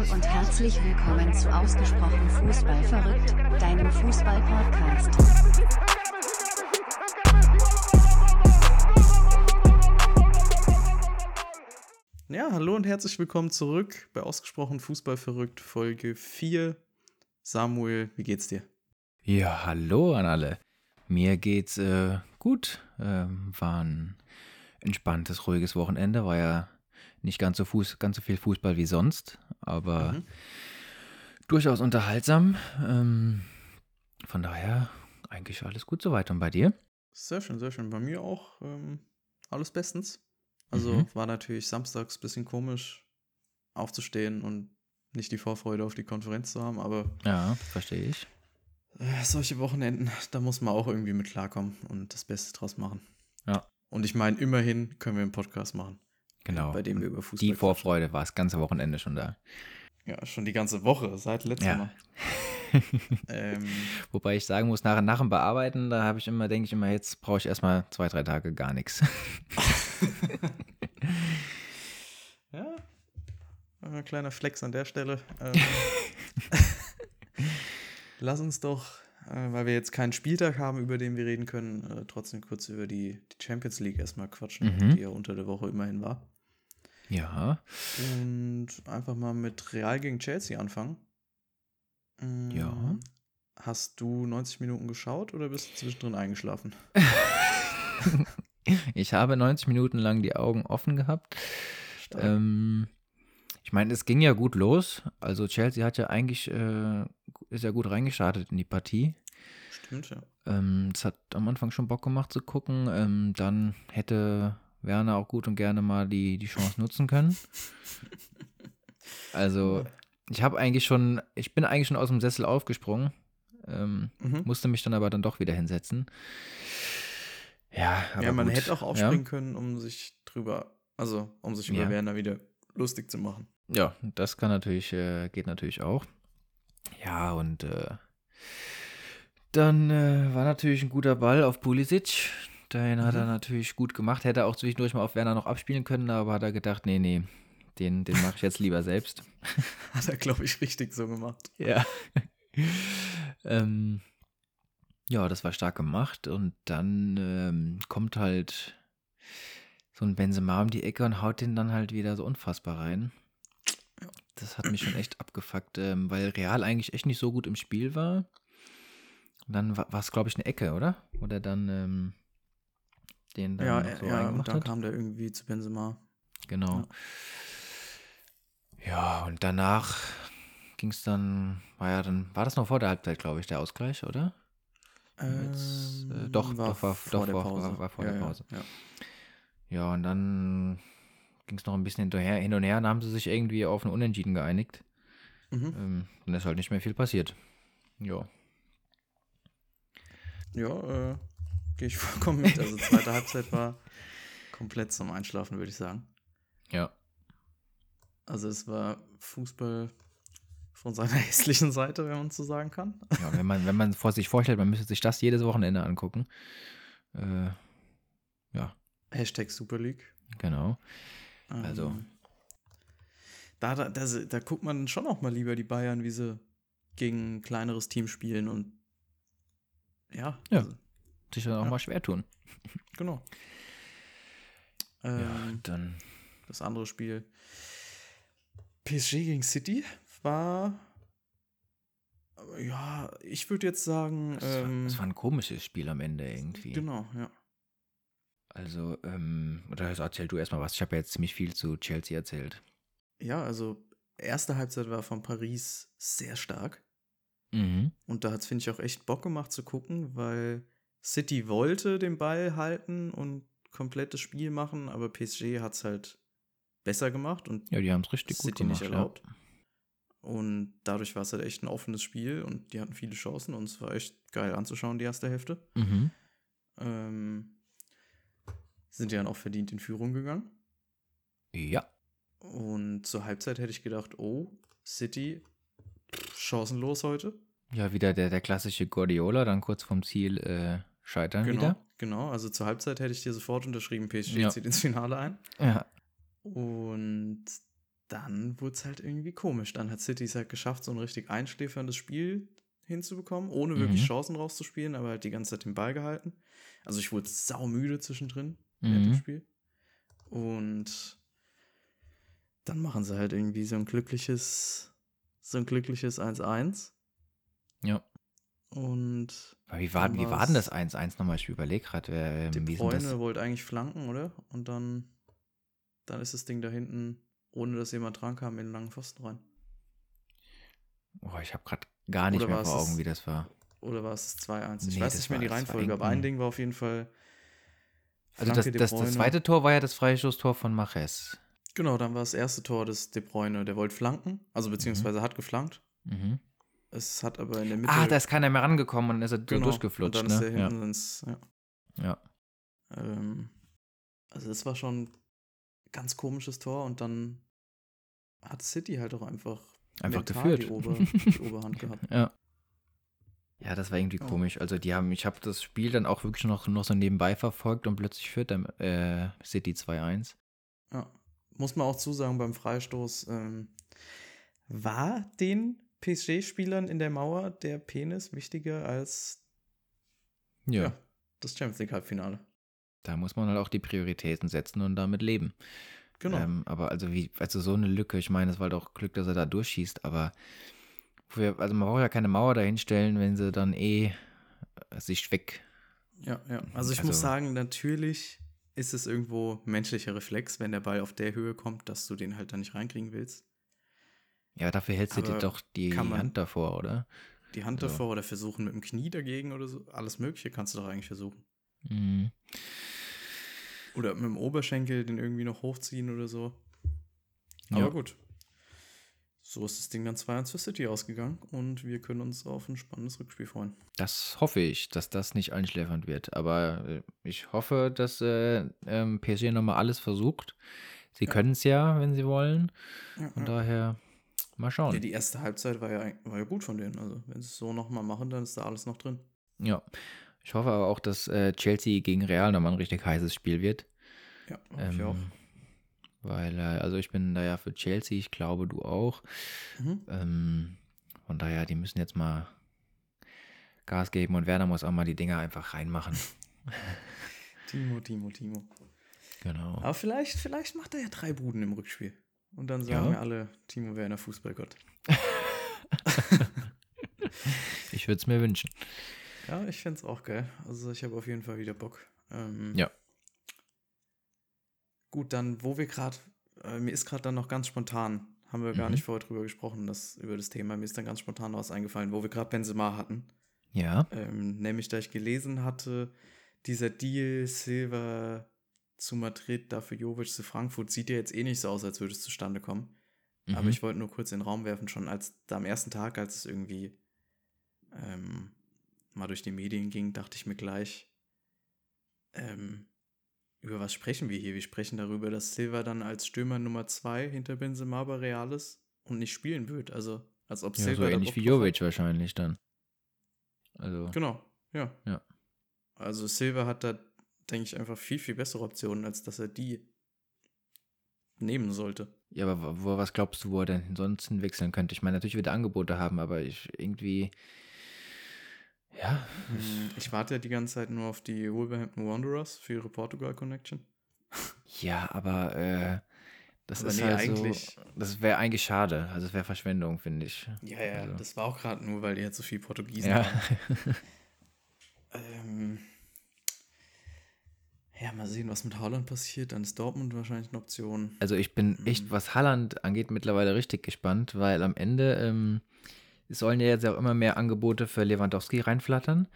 Hallo und herzlich willkommen zu Ausgesprochen Fußball verrückt, deinem Fußball-Podcast. Ja, hallo und herzlich willkommen zurück bei Ausgesprochen Fußball verrückt, Folge 4. Samuel, wie geht's dir? Ja, hallo an alle. Mir geht's äh, gut. Ähm, war ein entspanntes, ruhiges Wochenende. War ja nicht ganz so, Fuß, ganz so viel Fußball wie sonst, aber Mhm. durchaus unterhaltsam. Ähm, von daher eigentlich alles gut soweit. Und bei dir? Sehr schön, sehr schön. Bei mir auch ähm, alles bestens. Also Mhm. war natürlich samstags ein bisschen komisch aufzustehen und nicht die Vorfreude auf die Konferenz zu haben, aber Ja, verstehe ich. äh, solche Wochenenden, da muss man auch irgendwie mit klarkommen und das Beste draus machen. Ja. Und ich meine, immerhin können wir einen Podcast machen, Genau. bei dem wir über Fußball Die. Vorfreude war das ganze Wochenende schon da. Ja, schon die ganze Woche, seit letztem Ja. Mal. Ähm, Wobei ich sagen muss, nach, nach dem Bearbeiten, da habe ich immer, denke ich immer, jetzt brauche ich erstmal zwei, drei Tage gar nichts. Ja, ein kleiner Flex an der Stelle. Ähm, lass uns doch, äh, weil wir jetzt keinen Spieltag haben, über den wir reden können, äh, trotzdem kurz über die, die Champions League erstmal quatschen, Mhm. die ja unter der Woche immerhin war. Ja, Und einfach mal mit Real gegen Chelsea anfangen. Mm, Ja. Hast du 90 Minuten geschaut oder bist du zwischendrin eingeschlafen? ich habe 90 Minuten lang die Augen offen gehabt. Ähm, ich meine, es ging ja gut los. Also Chelsea hat ja eigentlich, äh, ist ja gut reingestartet in die Partie. Stimmt, ja. Ähm, es hat am Anfang schon Bock gemacht zu gucken. Ähm, dann hätte Werner auch gut und gerne mal die, die Chance nutzen können. Also, ich habe eigentlich schon, ich bin eigentlich schon aus dem Sessel aufgesprungen. Ähm, Mhm. musste mich dann aber dann doch wieder hinsetzen. Ja, aber ja, man gut. hätte auch aufspringen können, um sich drüber, also um sich über Ja. Werner wieder lustig zu machen. Ja, das kann natürlich, äh, geht natürlich auch. Ja, und äh, dann äh, war natürlich ein guter Ball auf Pulisic. Den hat er Mhm. natürlich gut gemacht. Hätte er auch zwischendurch mal auf Werner noch abspielen können, aber hat er gedacht, nee, nee, den, den mache ich jetzt lieber selbst. Hat er, glaube ich, richtig so gemacht. Ja. ähm, ja, das war stark gemacht. Und dann ähm, kommt halt so ein Benzema um die Ecke und haut den dann halt wieder so unfassbar rein. Das hat mich schon echt abgefuckt, ähm, weil Real eigentlich echt nicht so gut im Spiel war. Und dann war es, glaube ich, eine Ecke, oder? Oder dann ähm, den dann Ja, noch so ja und dann hat. kam der irgendwie zu Benzema. Genau. Ja, und danach ging es dann, war ja dann, war das noch vor der Halbzeit, glaube ich, der Ausgleich, oder? Jetzt, äh, Ähm, doch, doch, war- doch, der war- Pause. war- war vor ja, der ja, Pause. Ja, Ja, und dann ging es noch ein bisschen hinterher, hin und her, dann haben sie sich irgendwie auf ein Unentschieden geeinigt. Mhm. Ähm, dann ist halt nicht mehr viel passiert. Ja. ja äh, gehe ich vollkommen mit. Also zweite Halbzeit war komplett zum Einschlafen, würde ich sagen. Ja. Also es war Fußball von seiner hässlichen Seite, wenn man so sagen kann. ja wenn man, wenn man vor sich vorstellt, man müsste sich das jedes Wochenende angucken. Äh, ja, Hashtag Super League. genau. Ähm, Also. Da, da, da, da guckt man schon auch mal lieber die Bayern, wie sie gegen ein kleineres Team spielen und ja, Ja. Also, Sich dann auch Ja. mal schwer tun. genau. Ja, Ähm, dann. das andere Spiel. PSG gegen City war. Ja, ich würde jetzt sagen. Das, war, ähm, war ein komisches Spiel am Ende irgendwie. genau, ja. Also, ähm, oder also erzähl du erstmal was. Ich habe ja jetzt ziemlich viel zu Chelsea erzählt. Ja, also erste Halbzeit war von Paris sehr stark. Mhm. Und da hat es, finde ich, auch echt Bock gemacht zu gucken, weil City wollte den Ball halten und komplettes Spiel machen, aber PSG hat es halt besser gemacht und Ja, die haben es richtig gut City gemacht. nicht erlaubt. Und dadurch war es halt echt ein offenes Spiel und die hatten viele Chancen und es war echt geil anzuschauen, die erste Hälfte. Ja. Mhm. Ähm, sind ja dann auch verdient in Führung gegangen. ja. Und zur Halbzeit hätte ich gedacht, oh, City chancenlos heute. Ja, wieder der, der klassische Guardiola, dann kurz vom Ziel äh, scheitern Genau, wieder. genau. Also zur Halbzeit hätte ich dir sofort unterschrieben, PSG Ja. zieht ins Finale ein. Ja. Und dann wurde es halt irgendwie komisch. Dann hat City es halt geschafft, so ein richtig einschläferndes Spiel hinzubekommen, ohne wirklich Mhm. Chancen rauszuspielen, aber halt die ganze Zeit den Ball gehalten. Also ich wurde saumüde zwischendrin während Mhm. dem Spiel. Und dann machen sie halt irgendwie so ein glückliches, so ein glückliches 1-1. Ja. Und Aber wie war, wie war denn das 1-1 nochmal? Ich überlege gerade, äh, De wie ist denn das? Bruyne wollte eigentlich flanken, oder? Und dann, dann ist das Ding da hinten, ohne dass jemand dran kam, in den langen Pfosten rein. Oh, ich habe gerade gar nicht Oder mehr vor Augen, das- wie das war. Oder war es das 2-1? Ich Nee, weiß nicht mehr die Reihenfolge, aber ein Ding war auf jeden Fall. Also das, das, das zweite Tor war ja das Freistoßtor von Maches. Genau, dann war das erste Tor des De Bruyne. Der wollte flanken, also beziehungsweise hat geflankt. Mhm. Es hat aber in der Mitte. Ah, da ist keiner mehr rangekommen und dann ist er genau, durchgeflutscht. Und dann ist ne? er hinten ins. Ja. ja. ja. Ähm, also, das war schon ein ganz komisches Tor und dann hat City halt auch einfach, Einfach geführt. Die, Ober, die Oberhand gehabt. Ja. Ja, das war irgendwie Ja. komisch. Also die haben, ich habe das Spiel dann auch wirklich noch, noch so nebenbei verfolgt und plötzlich führt dann äh, City 2-1. Ja. Muss man auch zusagen, beim Freistoß ähm, war den PSG-Spielern in der Mauer der Penis wichtiger als Ja, ja, das Champions League-Halbfinale. da muss man halt auch die Prioritäten setzen und damit leben. Genau. Ähm, aber also wie, also so eine Lücke, ich meine, es war doch Glück, dass er da durchschießt, aber wir, also man braucht ja keine Mauer dahinstellen, wenn sie dann eh sich weg. Ja, ja. Also ich Also- muss sagen, natürlich ist es irgendwo menschlicher Reflex, wenn der Ball auf der Höhe kommt, dass du den halt dann nicht reinkriegen willst. Ja, dafür hältst du dir doch die Hand davor, oder? Die Hand So. davor oder versuchen mit dem Knie dagegen oder so. Alles Mögliche kannst du doch eigentlich versuchen. Mhm. Oder mit dem Oberschenkel den irgendwie noch hochziehen oder so. Ja. Aber gut. So ist das Ding dann 2-1 für City ausgegangen und wir können uns auf ein spannendes Rückspiel freuen. Das hoffe ich, dass das nicht einschläfernd wird. Aber äh, ich hoffe, dass äh, ähm, PSG nochmal alles versucht. Sie Ja. können es ja, wenn sie wollen. Ja, Von ja. daher mal schauen. Ja, die erste Halbzeit war ja, war ja gut von denen. Also, wenn sie es so nochmal machen, dann ist da alles noch drin. Ja. Ich hoffe aber auch, dass äh, Chelsea gegen Real nochmal ein richtig heißes Spiel wird. Ja, hoffe ich auch. Weil, äh, also ich bin da ja für Chelsea, ich glaube du auch. Mhm. Ähm, von daher, die müssen jetzt mal Gas geben und Werner muss auch mal die Dinger einfach reinmachen. Timo, Timo, Timo. Genau. Aber vielleicht, vielleicht macht er ja drei Buden im Rückspiel. Und dann sagen Ja. alle, Timo Werner Fußballgott. Ich würde es mir wünschen. Ja, ich fände es auch geil. Also ich habe auf jeden Fall wieder Bock. Ähm, Ja. Gut, dann, wo wir gerade, äh, mir ist gerade dann noch ganz spontan, haben wir gar Mhm. nicht vorher drüber gesprochen, das, über das Thema, mir ist dann ganz spontan was eingefallen, wo wir gerade Benzema hatten. Ja. Ähm, nämlich, da ich gelesen hatte, dieser Deal Silva zu Madrid, dafür Jovic zu Frankfurt, sieht ja jetzt eh nicht so aus, als würde es zustande kommen. Aber Mhm. ich wollte nur kurz in den Raum werfen, schon als da am ersten Tag, als es irgendwie ähm, mal durch die Medien ging, dachte ich mir gleich, ähm, über was sprechen wir hier? Wir sprechen darüber, dass Silva dann als Stürmer Nummer zwei hinter Benzema bei Real ist und nicht spielen wird. Also, als ob Ja, Silva so ähnlich wie. Jovic wahrscheinlich dann. Also, Genau, ja. Ja. Also Silva hat da, denke ich, einfach viel, viel bessere Optionen, als dass er die nehmen sollte. ja, aber wo- was glaubst du, wo er denn sonst hinwechseln könnte? Ich meine, natürlich wird er Angebote haben, aber ich irgendwie, ja, Hm, Ich warte ja die ganze Zeit nur auf die Wolverhampton Wanderers für ihre Portugal-Connection. ja, aber äh, das Aber ist nee, halt eigentlich- so, das wäre eigentlich schade. Also es wäre Verschwendung, finde ich. Ja, ja, Also. das war auch gerade nur, weil die jetzt so viel Portugiesen Ja, haben. Ähm, ja, mal sehen, was mit Haaland passiert. Dann ist Dortmund wahrscheinlich eine Option. also ich bin echt, Mhm. was Halland angeht, mittlerweile richtig gespannt, weil am Ende ähm, es sollen ja jetzt auch immer mehr Angebote für Lewandowski reinflattern.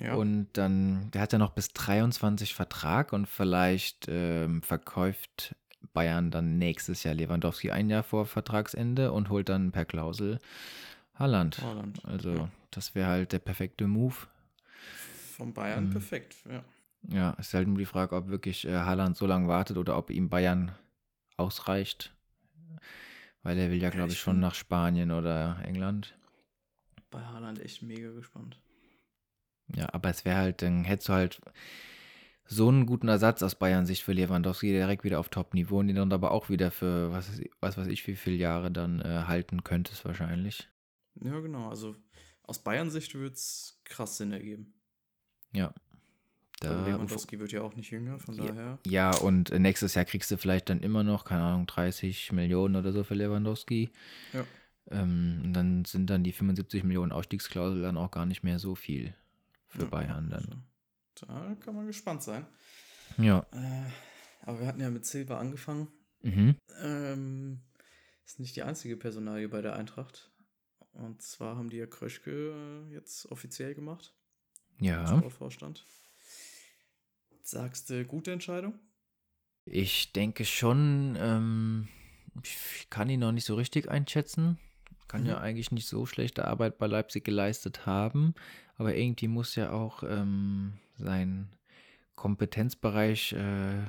Ja, Und dann, der hat ja noch bis 23 Vertrag und vielleicht ähm, verkauft Bayern dann nächstes Jahr Lewandowski ein Jahr vor Vertragsende und holt dann per Klausel Haaland. Haaland. Also, Ja. das wäre halt der perfekte Move. Von Bayern Mhm. perfekt, ja. Ja, ist halt nur die Frage, ob wirklich äh, Haaland so lange wartet oder ob ihm Bayern ausreicht. Weil er will ja, glaube ich schon nach Spanien oder England. Bei Haaland echt mega gespannt. Ja, aber es wäre halt, dann hättest du halt so einen guten Ersatz aus Bayern Sicht für Lewandowski direkt wieder auf Top-Niveau und den dann aber auch wieder für was, weiß- was weiß ich wie viele Jahre dann äh, halten könntest wahrscheinlich. Ja, genau. Also aus Bayern-Sicht würde es krass Sinn ergeben. Ja. Da, Lewandowski wird ja auch nicht jünger, von Ja. daher. ja, und nächstes Jahr kriegst du vielleicht dann immer noch, keine Ahnung, 30 Millionen oder so für Lewandowski. Ja. Ähm, und dann sind dann die 75 Millionen Ausstiegsklausel dann auch gar nicht mehr so viel für Ja, Bayern dann. Also, da kann man gespannt sein. Ja. Äh, aber wir hatten ja mit Silva angefangen. Mhm. Ähm, ist nicht die einzige Personalie bei der Eintracht. Und zwar haben die ja Kröschke äh, jetzt offiziell gemacht. Ja. Sportvorstand. Sagst du, gute Entscheidung? Ich denke schon, ähm, ich kann ihn noch nicht so richtig einschätzen. Kann Mhm. ja eigentlich nicht so schlechte Arbeit bei Leipzig geleistet haben. Aber irgendwie muss ja auch ähm, sein Kompetenzbereich äh,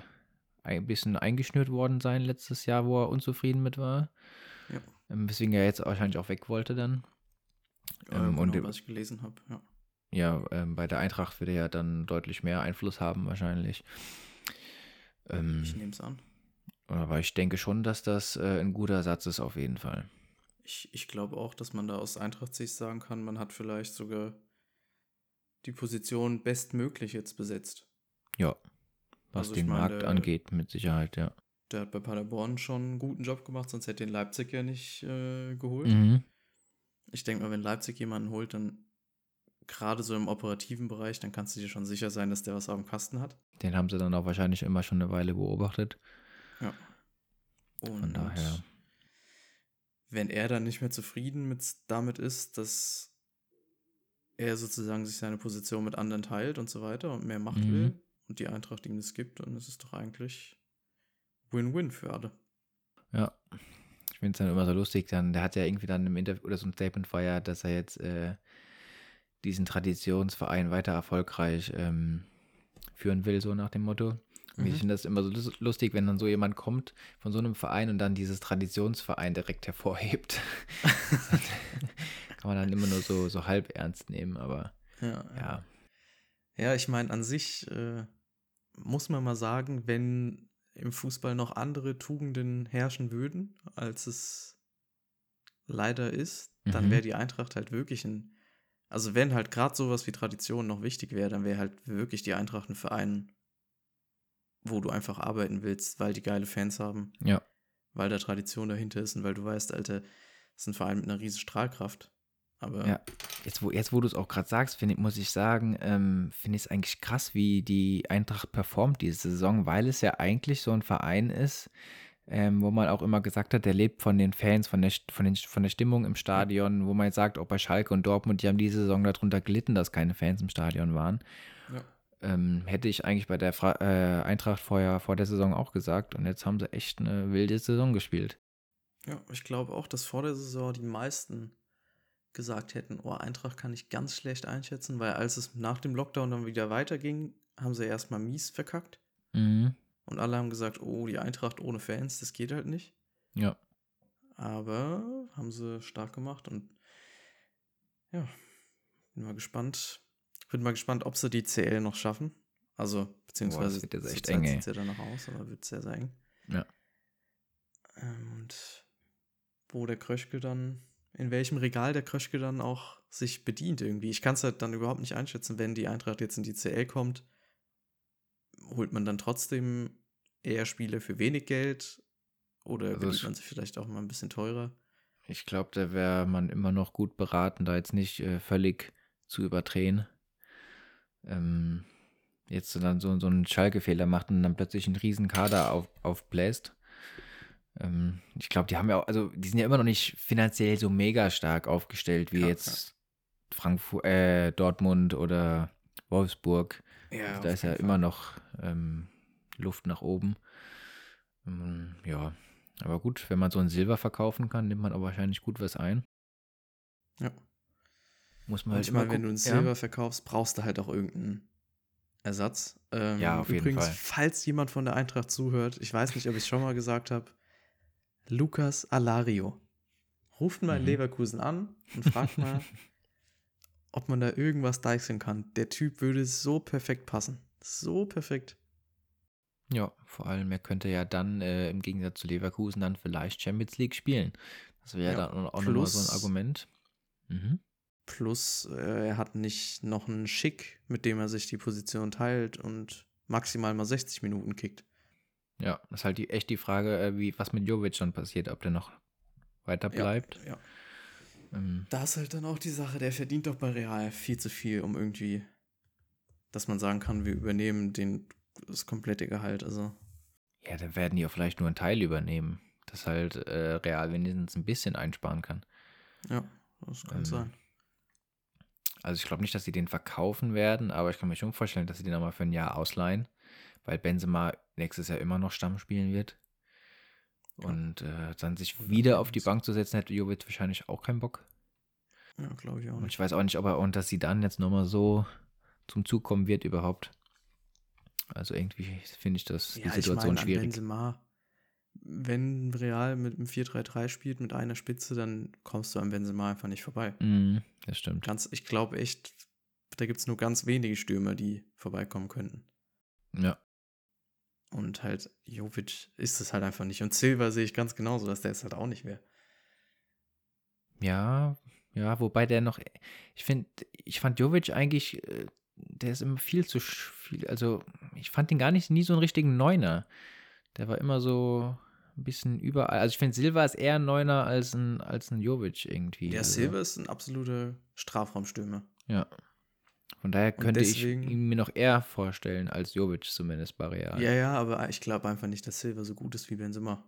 ein bisschen eingeschnürt worden sein letztes Jahr, wo er unzufrieden mit war. Ja. Ähm, weswegen er jetzt wahrscheinlich auch weg wollte dann. Ja, Ähm, und genau, dem- was ich gelesen habe. Ja. Ja, ähm, bei der Eintracht wird er ja dann deutlich mehr Einfluss haben wahrscheinlich. Ähm, Ich nehme es an. aber ich denke schon, dass das äh, ein guter Satz ist auf jeden Fall. Ich, ich glaube auch, dass man da aus Eintracht-Sicht sagen kann, man hat vielleicht sogar die Position bestmöglich jetzt besetzt. Ja, was Also den meine, Markt angeht, mit Sicherheit, ja. Der hat bei Paderborn schon einen guten Job gemacht, sonst hätte den Leipzig ja nicht äh, geholt. Mhm. Ich denke mal, wenn Leipzig jemanden holt, dann gerade so im operativen Bereich, dann kannst du dir schon sicher sein, dass der was auf dem Kasten hat. Den haben sie dann auch wahrscheinlich immer schon eine Weile beobachtet. Und Von daher. Wenn er dann nicht mehr zufrieden mit, damit ist, dass er sozusagen sich seine Position mit anderen teilt und so weiter und mehr Macht Mhm. will und die Eintracht ihm das gibt, dann ist es doch eigentlich Win-Win für alle. Ja. Ich finde es dann immer so lustig, dann, der hat ja irgendwie dann im Interview oder so ein Statement feiert, dass er jetzt äh, diesen Traditionsverein weiter erfolgreich ähm, führen will, so nach dem Motto. Mhm. Ich finde das immer so lus- lustig, wenn dann so jemand kommt von so einem Verein und dann dieses Traditionsverein direkt hervorhebt. Kann man dann immer nur so, so halb ernst nehmen, aber Ja, ja. Ja, ich meine, an sich äh, muss man mal sagen, wenn im Fußball noch andere Tugenden herrschen würden, als es leider ist, dann Mhm. wäre die Eintracht halt wirklich ein. Also, wenn halt gerade sowas wie Tradition noch wichtig wäre, dann wäre halt wirklich die Eintracht ein Verein, wo du einfach arbeiten willst, weil die geile Fans haben, Ja. weil da Tradition dahinter ist und weil du weißt, Alter, das ist ein Verein mit einer riesen Strahlkraft. Aber Ja. Jetzt, wo, jetzt, wo du es auch gerade sagst, find, ich- muss ich sagen, ähm, finde ich es eigentlich krass, wie die Eintracht performt diese Saison, weil es ja eigentlich so ein Verein ist, ähm, wo man auch immer gesagt hat, der lebt von den Fans, von der, von, den, von der Stimmung im Stadion, wo man jetzt sagt, auch bei Schalke und Dortmund, die haben diese Saison darunter gelitten, dass keine Fans im Stadion waren. Ähm, hätte ich eigentlich bei der Fra äh, Eintracht vorher, vor der Saison auch gesagt. Und jetzt haben sie echt eine wilde Saison gespielt. Ja, ich glaube auch, dass vor der Saison die meisten gesagt hätten, oh, Eintracht kann ich ganz schlecht einschätzen, weil als es nach dem Lockdown dann wieder weiterging, haben sie erstmal mies verkackt. Mhm. Und alle haben gesagt, oh, die Eintracht ohne Fans, das geht halt nicht. Ja. Aber haben sie stark gemacht und ja, bin mal gespannt. Bin mal gespannt, ob sie die CL noch schaffen. Also, beziehungsweise wird jetzt echt eng, ja danach aus, aber wird sehr, eng. Ja. Ähm, und wo der Kröschke dann, in welchem Regal der Kröschke dann auch sich bedient irgendwie. Ich kann es halt dann überhaupt nicht einschätzen, wenn die Eintracht jetzt in die CL kommt, holt man dann trotzdem eher Spieler für wenig Geld oder Also bedient man sich vielleicht auch mal ein bisschen teurer. Ich glaube, da wäre man immer noch gut beraten, da jetzt nicht äh, völlig zu überdrehen. Ähm, jetzt so dann so, so einen Schalke-Fehler macht und dann plötzlich einen riesen Kader auf, aufbläst. Ähm, ich glaube, die haben ja auch, also die sind ja immer noch nicht finanziell so mega stark aufgestellt wie Ja, jetzt Frankfurt, äh, Dortmund oder Wolfsburg. Ja, Also da ist ja immer noch ähm, Luft nach oben. Ähm, ja, aber gut, wenn man so ein Silber verkaufen kann, nimmt man auch wahrscheinlich gut was ein. Ja. Muss man halt Manchmal, immer wenn du ein. Silber verkaufst, brauchst du halt auch irgendeinen Ersatz. Ähm, Ja, auf jeden übrigens, Fall. falls jemand von der Eintracht zuhört, ich weiß nicht, ob ich es schon mal gesagt habe, Lukas Alario. Ruft mal in Mhm. Leverkusen an und fragt mal, ob man da irgendwas deichseln kann. Der Typ würde so perfekt passen. So perfekt. Ja, vor allem, er könnte ja dann äh, im Gegensatz zu Leverkusen dann vielleicht Champions League spielen. Das wäre ja, Ja, dann auch nochmal so ein Argument. Mhm. Plus, äh, er hat nicht noch einen Schick, mit dem er sich die Position teilt und maximal mal 60 Minuten kickt. Ja, das ist halt die, echt die Frage, äh, wie, was mit Jovic dann passiert, ob der noch weiter bleibt. Ja, ja. Ähm, Da ist halt dann auch die Sache, der verdient doch bei Real viel zu viel, um irgendwie, dass man sagen kann, wir übernehmen den, das komplette Gehalt. Also, ja, dann werden die auch vielleicht nur einen Teil übernehmen, dass halt äh, Real wenigstens ein bisschen einsparen kann. ja, das kann Ähm, sein. Also ich glaube nicht, dass sie den verkaufen werden, aber ich kann mir schon vorstellen, dass sie den nochmal für ein Jahr ausleihen, weil Benzema nächstes Jahr immer noch Stamm spielen wird. Und äh, dann sich wieder auf die. Bank zu setzen, hätte Jovic wahrscheinlich auch keinen Bock. Ja, glaube ich auch Und nicht. ich weiß auch nicht, ob er und dass sie dann jetzt nochmal so zum Zug kommen wird überhaupt. Also irgendwie finde ich das die Ja, ich Situation meine, an schwierig. Benzema, wenn Real mit einem 4-3-3 spielt, mit einer Spitze, dann kommst du an Benzema einfach nicht vorbei. Mhm, das stimmt. Ganz, ich glaube echt, da gibt es nur ganz wenige Stürmer, die vorbeikommen könnten. Ja. Und halt, Jovic ist es halt einfach nicht. Und Silva sehe ich ganz genauso, dass der es halt auch nicht wäre. Ja, ja, wobei der noch, ich finde, ich fand Jovic eigentlich, äh, der ist immer viel zu viel, also ich fand ihn gar nicht nie so einen richtigen Neuner. Der war immer so ein bisschen überall. Also ich finde Silva ist eher ein Neuner als ein, als ein Jovic irgendwie. Der also, Silva ist ein absoluter Strafraumstürmer. Ja. Von daher könnte deswegen- ich ihn mir noch eher vorstellen als Jovic zumindest bei Real. Ja, ja, aber ich glaube einfach nicht, dass Silva so gut ist wie Benzema.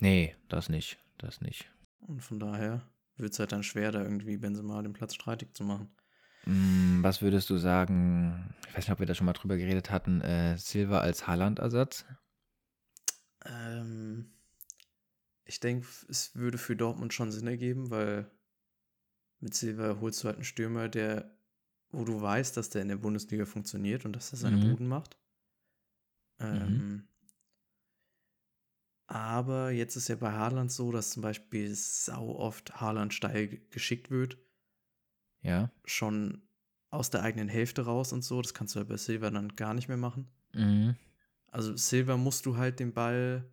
Nee, das nicht, das nicht. Und von daher wird es halt dann schwer, da irgendwie Benzema den Platz streitig zu machen. Mm, Was würdest du sagen, ich weiß nicht, ob wir da schon mal drüber geredet hatten, äh, Silva als Haaland-Ersatz? Ähm, ich denke, es würde für Dortmund schon Sinn ergeben, weil mit Silva holst du halt einen Stürmer, der, wo du weißt, dass der in der Bundesliga funktioniert und dass er seine Mhm. Buden macht. Ähm, Aber jetzt ist ja bei Haaland so, dass zum Beispiel sau oft Haaland steil ge- geschickt wird, Ja. schon aus der eigenen Hälfte raus und so. Das kannst du ja bei Silva dann gar nicht mehr machen. Mhm. Also Silva musst du halt den Ball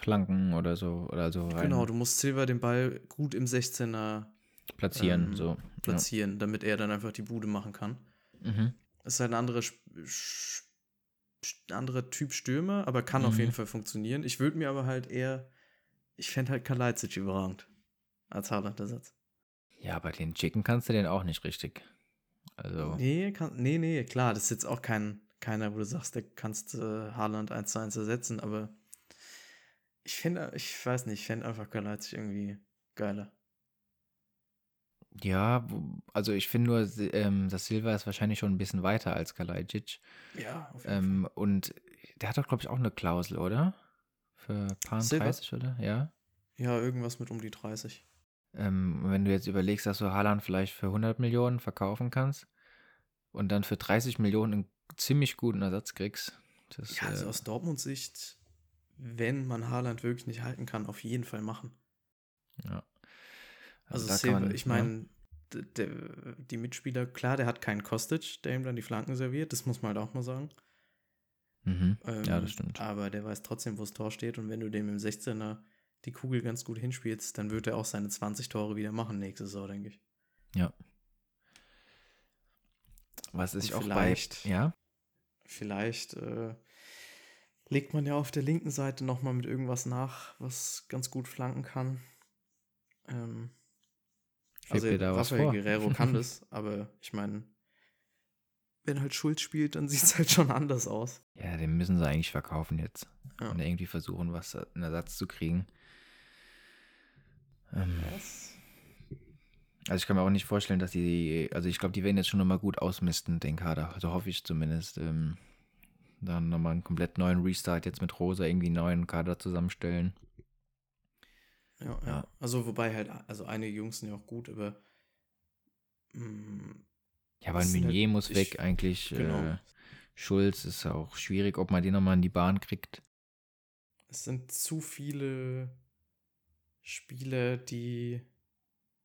Flanken oder so, oder so rein Genau, du musst Silva den Ball gut im 16er platzieren. ähm, so. platzieren, damit er dann einfach die Bude machen kann. Ja. Mhm. Das ist halt ein anderer, anderer Typ Stürmer, aber kann auf Mhm. jeden Fall funktionieren. Ich würde mir aber halt eher, ich fände halt Kalajdzic überragend als Haaland-Ersatz. ja, aber den Chicken kannst du den auch nicht richtig. Also, Nee, kann, nee, nee, klar, das ist jetzt auch kein, keiner, wo du sagst, der kannst äh, Haaland 1 zu 1 ersetzen, aber ich finde, ich weiß nicht, ich fände einfach Kalajdzic irgendwie geiler. ja, also ich finde nur, ähm, das Silva ist wahrscheinlich schon ein bisschen weiter als Kalajdzic. Ja, auf jeden Ähm, und der hat doch, glaube ich, auch eine Klausel, oder? Für paar Silva? 30, oder? Ja. Ja, irgendwas mit um die 30. Ähm, wenn du jetzt überlegst, dass du Haaland vielleicht für 100 Millionen verkaufen kannst und dann für 30 Millionen einen ziemlich guten Ersatz kriegst. Das, Ja, also äh, aus Dortmunds Sicht, wenn man Haaland wirklich nicht halten kann, auf jeden Fall machen. ja. Also, Silva, man- ich ja. meine, der- die Mitspieler, klar, der hat keinen Kostic, der ihm dann die Flanken serviert, das muss man halt auch mal sagen. Mhm. Ähm, ja, das stimmt. Aber der weiß trotzdem, wo das Tor steht und wenn du dem im 16er die Kugel ganz gut hinspielst, dann wird er auch seine 20 Tore wieder machen nächste Saison, denke ich. Ja. Was ich auch vielleicht- bei. Ja? Vielleicht äh, legt man ja auf der linken Seite nochmal mit irgendwas nach, was ganz gut flanken kann. Ähm, also Rafael? Guerrero kann das, aber ich meine, wenn halt Schulz spielt, dann sieht es halt schon anders aus. Ja, den müssen sie eigentlich verkaufen jetzt. Ja. Und irgendwie versuchen, was einen Ersatz zu kriegen. Ähm, also ich kann mir auch nicht vorstellen, dass die, also ich glaube, die werden jetzt schon nochmal gut ausmisten, den Kader. Also hoffe ich zumindest. Ähm, dann nochmal einen komplett neuen Restart jetzt mit Rosa irgendwie einen neuen Kader zusammenstellen. Ja, ja. Also wobei halt, also einige Jungs sind ja auch gut, aber mm, Ja, aber ein sind halt- Meunier muss ich- weg eigentlich. genau. Äh, Schulz ist auch schwierig, ob man den nochmal in die Bahn kriegt. es sind zu viele Spieler, die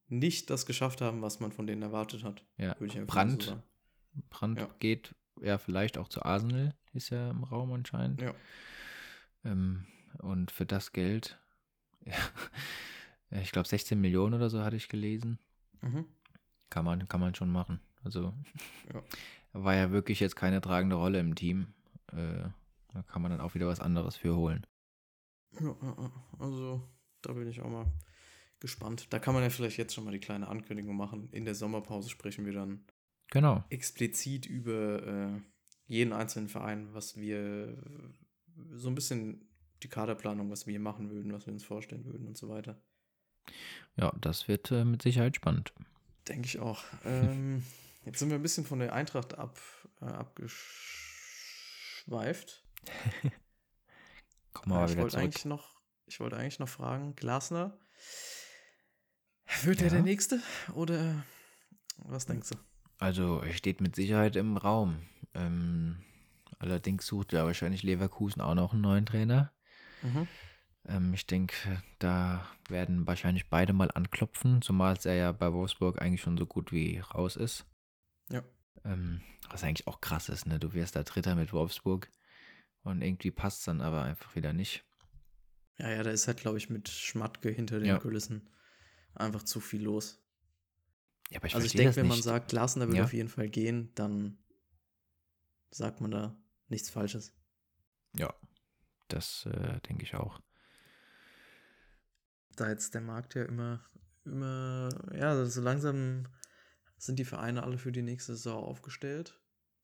nicht das geschafft haben, was man von denen erwartet hat. Ja, ich mal so. Brand Ja. geht ja, vielleicht auch zu Arsenal, ist ja im Raum anscheinend. Ja. Ähm, und für das Geld, ja, ich glaube 16 Millionen oder so hatte ich gelesen. Mhm. Kann man, kann man schon machen. Also Ja. war ja wirklich jetzt keine tragende Rolle im Team. Äh, da kann man dann auch wieder was anderes für holen. Ja, also da bin ich auch mal gespannt. Da kann man ja vielleicht jetzt schon mal die kleine Ankündigung machen. In der Sommerpause sprechen wir dann Genau. explizit über äh, jeden einzelnen Verein, was wir so ein bisschen die Kaderplanung, was wir machen würden, was wir uns vorstellen würden und so weiter. Ja, das wird äh, mit Sicherheit spannend. Denke ich auch. Ähm, jetzt sind wir ein bisschen von der Eintracht ab, äh, abgeschweift. Wir Ja, mal ich wollte eigentlich noch, ich wollte eigentlich noch fragen, Glasner, wird er Ja? der Nächste oder was denkst du? Also, er steht mit Sicherheit im Raum. Ähm, allerdings sucht ja wahrscheinlich Leverkusen auch noch einen neuen Trainer. Mhm. Ähm, ich denke, da werden wahrscheinlich beide mal anklopfen, zumal er ja bei Wolfsburg eigentlich schon so gut wie raus ist. Ja. Ähm, was eigentlich auch krass ist, ne? Du wirst da Dritter mit Wolfsburg und irgendwie passt es dann aber einfach wieder nicht. Ja, ja, da ist halt, glaube ich, mit Schmatke hinter den Ja. Kulissen einfach zu viel los. Ja, aber ich also ich denke, wenn man nicht. sagt, Glasner will Ja. auf jeden Fall gehen, dann sagt man da nichts Falsches. Ja, das äh, denke ich auch. Da jetzt der Markt ja immer, immer, ja, so langsam sind die Vereine alle für die nächste Saison aufgestellt.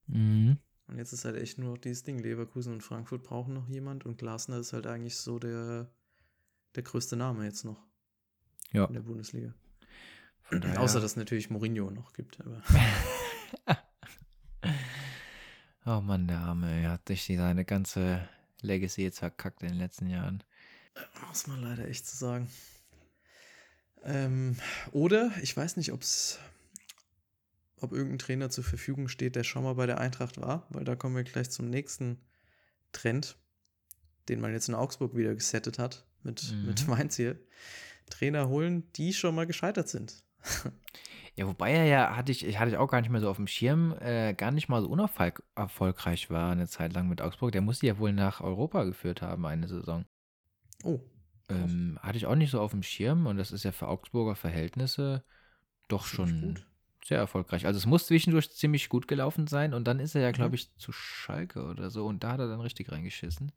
Mhm. Und jetzt ist halt echt nur noch dieses Ding. Leverkusen und Frankfurt brauchen noch jemand und Glasner ist halt eigentlich so der, der größte Name jetzt noch Ja. in der Bundesliga. Außer dass es natürlich Mourinho noch gibt. Aber Oh Mann, der Arme, er hat sich seine ganze Legacy jetzt verkackt in den letzten Jahren. muss man leider echt so sagen. Ähm, oder ich weiß nicht, ob's, ob irgendein Trainer zur Verfügung steht, der schon mal bei der Eintracht war, weil da kommen wir gleich zum nächsten Trend, den man jetzt in Augsburg wieder gesettet hat mit, Mhm. mit Mainz hier. Trainer holen, die schon mal gescheitert sind. Ja, wobei er ja, hatte ich, hatte ich auch gar nicht mehr so auf dem Schirm, äh, gar nicht mal so unerfolgreich war eine Zeit lang mit Augsburg. Der musste ja wohl nach Europa geführt haben, eine Saison. Oh. Ähm, hatte ich auch nicht so auf dem Schirm und das ist ja für Augsburger Verhältnisse doch schon sehr erfolgreich. Also es muss zwischendurch ziemlich gut gelaufen sein und dann ist er ja, glaube Mhm. ich, zu Schalke oder so und da hat er dann richtig reingeschissen.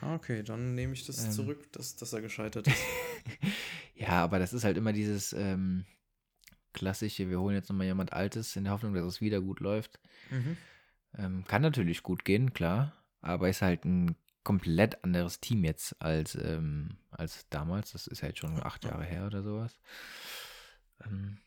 Ah, Okay, dann nehme ich das Ähm. zurück, dass, dass er gescheitert ist. Ja, aber das ist halt immer dieses ähm, klassische, wir holen jetzt nochmal jemand Altes in der Hoffnung, dass es wieder gut läuft. mhm. Ähm, kann natürlich gut gehen, klar, aber ist halt ein komplett anderes Team jetzt als, ähm, als damals. Das ist halt schon acht Jahre her oder sowas. Ähm,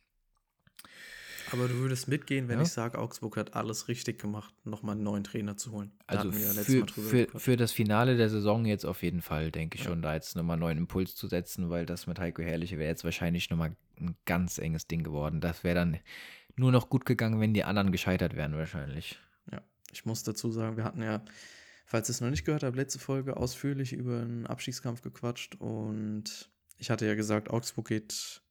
Aber du würdest mitgehen, wenn Ja. ich sage, Augsburg hat alles richtig gemacht, nochmal einen neuen Trainer zu holen. Da also ja für, für, für das Finale der Saison jetzt auf jeden Fall, denke ich Ja. schon, da jetzt nochmal einen neuen Impuls zu setzen, weil das mit Heiko Herrliche wäre jetzt wahrscheinlich nochmal ein ganz enges Ding geworden. Das wäre dann nur noch gut gegangen, wenn die anderen gescheitert wären wahrscheinlich. Ich muss dazu sagen, wir hatten ja, falls ihr es noch nicht gehört habt, letzte Folge ausführlich über einen Abstiegskampf gequatscht und ich hatte ja gesagt, Augsburg geht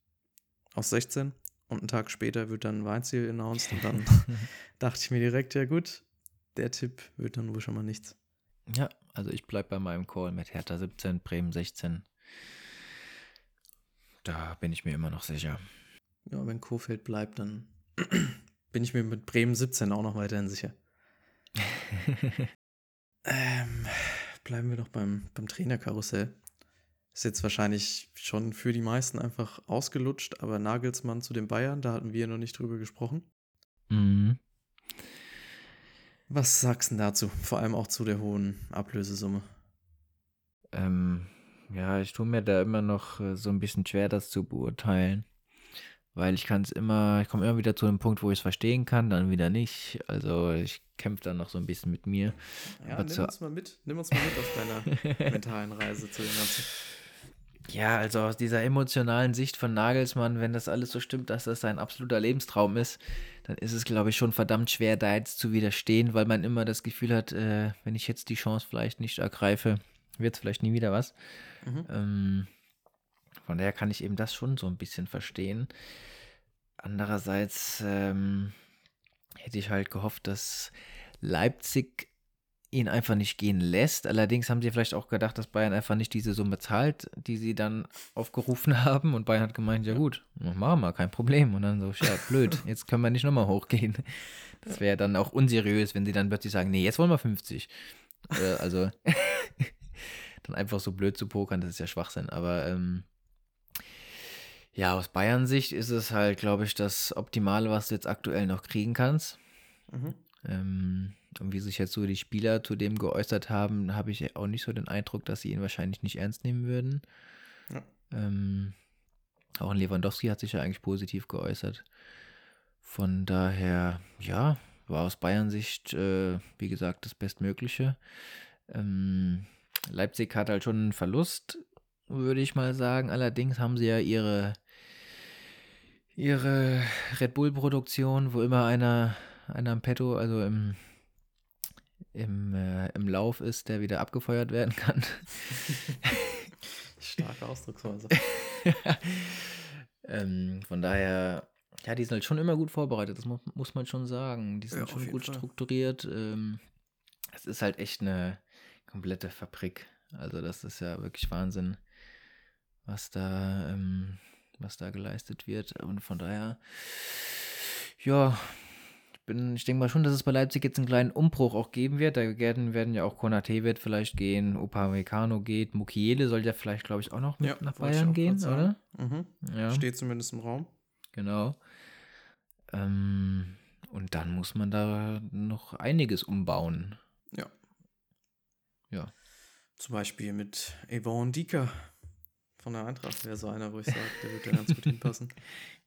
aus 16 und einen Tag später wird dann Weinziel announced und dann dachte ich mir direkt, ja gut, der Tipp wird dann wohl schon mal nichts. Ja, also ich bleibe bei meinem Call mit Hertha 17, Bremen 16. Da bin ich mir immer noch sicher. Ja, wenn Kofeld bleibt, dann bin ich mir mit Bremen 17 auch noch weiterhin sicher. Ähm, bleiben wir doch beim, beim Trainerkarussell. Ist jetzt wahrscheinlich schon für die meisten einfach ausgelutscht, aber Nagelsmann zu den Bayern, da hatten wir noch nicht drüber gesprochen. mhm. Was sagst du dazu? Vor allem auch zu der hohen Ablösesumme. Ähm, ja, ich tue mir da immer noch äh, so ein bisschen schwer, das zu beurteilen. Weil ich kann es immer, ich komme immer wieder zu einem Punkt, wo ich es verstehen kann, dann wieder nicht. Also ich kämpfe dann noch so ein bisschen mit mir. Ja, Aber nimm zu- uns mal mit. Nimm uns mal mit auf deiner mentalen Reise zu dem Ganzen. Ja, also aus dieser emotionalen Sicht von Nagelsmann, wenn das alles so stimmt, dass das sein absoluter Lebenstraum ist, dann ist es, glaube ich, schon verdammt schwer, da jetzt zu widerstehen, weil man immer das Gefühl hat, äh, wenn ich jetzt die Chance vielleicht nicht ergreife, wird es vielleicht nie wieder was. Mhm. Ähm, von daher kann ich eben das schon so ein bisschen verstehen. Andererseits ähm, hätte ich halt gehofft, dass Leipzig ihn einfach nicht gehen lässt. Allerdings haben sie vielleicht auch gedacht, dass Bayern einfach nicht diese Summe zahlt, die sie dann aufgerufen haben. Und Bayern hat gemeint, ja gut, machen wir, kein Problem. Und dann so, ja, blöd, jetzt können wir nicht nochmal hochgehen. Das wäre dann auch unseriös, wenn sie dann plötzlich sagen, nee, jetzt wollen wir 50. Äh, also dann einfach so blöd zu pokern, das ist ja Schwachsinn. Aber ähm, ja, aus Bayern Sicht ist es halt, glaube ich, das Optimale, was du jetzt aktuell noch kriegen kannst. Mhm. Ähm, und wie sich jetzt so die Spieler zu dem geäußert haben, habe ich auch nicht so den Eindruck, dass sie ihn wahrscheinlich nicht ernst nehmen würden. Ja. Ähm, auch Lewandowski hat sich ja eigentlich positiv geäußert. Von daher, ja, war aus Bayern-Sicht, äh, wie gesagt, das Bestmögliche. Ähm, Leipzig hat halt schon einen Verlust, würde ich mal sagen. Allerdings haben sie ja ihre, ihre Red Bull-Produktion, wo immer einer, einer am Petto, also im, im, äh, im Lauf ist, der wieder abgefeuert werden kann. Starke Ausdrucksweise. ähm, von daher, ja, die sind halt schon immer gut vorbereitet, das mu muss man schon sagen. Die Ja, sind auf schon gut Fall. strukturiert. Ähm, es ist halt echt eine komplette Fabrik. Also das ist ja wirklich Wahnsinn, was da, ähm, was da geleistet wird. Und von daher, ja, ich bin, ich denke mal schon, dass es bei Leipzig jetzt einen kleinen Umbruch auch geben wird. Da werden, werden ja auch Konate wird vielleicht gehen, Upamecano geht, Mukiele soll ja vielleicht, glaube ich, auch noch mit Ja, nach Bayern gehen, oder? Mhm. Ja. Steht zumindest im Raum. Genau. Ähm, und dann muss man da noch einiges umbauen. Ja. Ja. Zum Beispiel mit Yvonne Dieker von der Eintracht wäre so einer, wo ich sage, der wird da ganz gut hinpassen.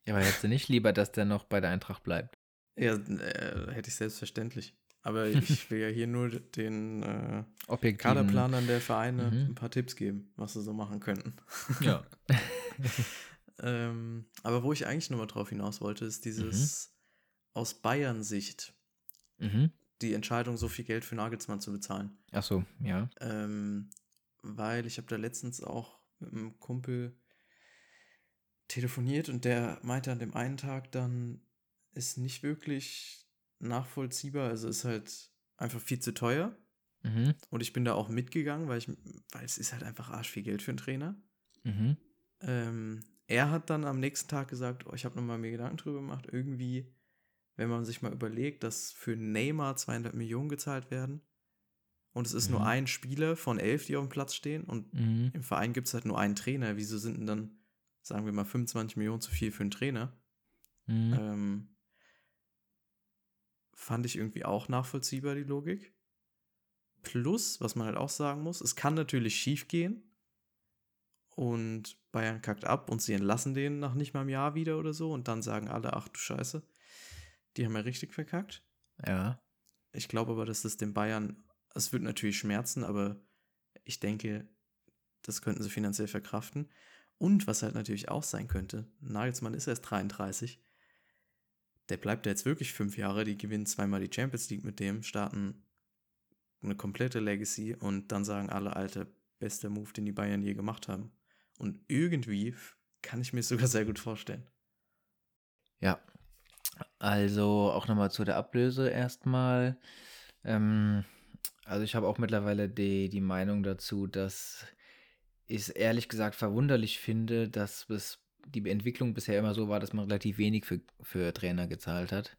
Ja, aber hättest du nicht lieber, dass der noch bei der Eintracht bleibt? Ja, äh, hätte ich selbstverständlich. Aber ich will ja hier nur den äh, Objektiven. Kaderplanern der Vereine Mhm. ein paar Tipps geben, was sie so machen könnten. Ja. Ähm, aber wo ich eigentlich nochmal drauf hinaus wollte, ist dieses aus Bayern-Sicht mhm. Die Entscheidung, so viel Geld für Nagelsmann zu bezahlen. Ach so, ja. Ähm, weil ich habe da letztens auch mit einem Kumpel telefoniert und der meinte an dem einen Tag dann, ist nicht wirklich nachvollziehbar, also ist halt einfach viel zu teuer. Mhm. Und ich bin da auch mitgegangen, weil ich, weil es ist halt einfach arsch viel Geld für einen Trainer. Mhm. Ähm, er hat dann am nächsten Tag gesagt, oh, ich habe nochmal mir Gedanken drüber gemacht, irgendwie, wenn man sich mal überlegt, dass für Neymar 200 Millionen gezahlt werden und es ist nur Mhm. ein Spieler von elf, die auf dem Platz stehen und Mhm. im Verein gibt es halt nur einen Trainer, wieso sind denn dann, sagen wir mal, 25 Millionen zu viel für einen Trainer? Mhm. Ähm, fand ich irgendwie auch nachvollziehbar, die Logik. Plus, was man halt auch sagen muss, es kann natürlich schief gehen und Bayern kackt ab und sie entlassen den nach nicht mal einem Jahr wieder oder so und dann sagen alle, ach du Scheiße, die haben ja richtig verkackt. Ja. Ich glaube aber, dass das den Bayern, es wird natürlich schmerzen, aber ich denke, das könnten sie finanziell verkraften. Und was halt natürlich auch sein könnte, Nagelsmann ist erst 33, der bleibt ja jetzt wirklich fünf Jahre, die gewinnen zweimal die Champions League mit dem, starten eine komplette Legacy und dann sagen alle, Alter, bester Move, den die Bayern je gemacht haben. Und irgendwie kann ich mir es sogar sehr gut vorstellen. Ja. Also auch nochmal zu der Ablöse erstmal. Ähm, also ich habe auch mittlerweile die, die Meinung dazu, dass ich es ehrlich gesagt verwunderlich finde, dass es die Entwicklung bisher immer so war, dass man relativ wenig für, für Trainer gezahlt hat.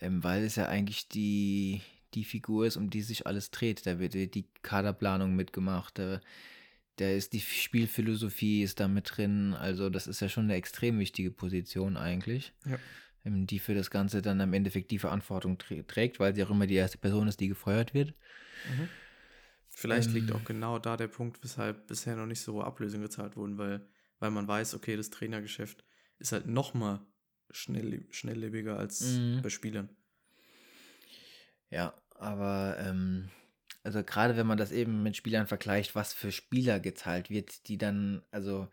Ähm, weil es ja eigentlich die, die Figur ist, um die sich alles dreht. Da wird die die Kaderplanung mitgemacht, da, da ist die Spielphilosophie ist da mit drin. Also das ist ja schon eine extrem wichtige Position eigentlich, Ja. Ähm, die für das Ganze dann am Endeffekt die Verantwortung trä- trägt, weil sie auch immer die erste Person ist, die gefeuert wird. Vielleicht liegt Ähm. auch genau da der Punkt, weshalb bisher noch nicht so hohe Ablösungen gezahlt wurden, weil, weil man weiß, okay, das Trainergeschäft ist halt noch mal schnell, schnelllebiger als Mhm. bei Spielern. Ja, aber ähm, also gerade wenn man das eben mit Spielern vergleicht, was für Spieler gezahlt wird, die dann, also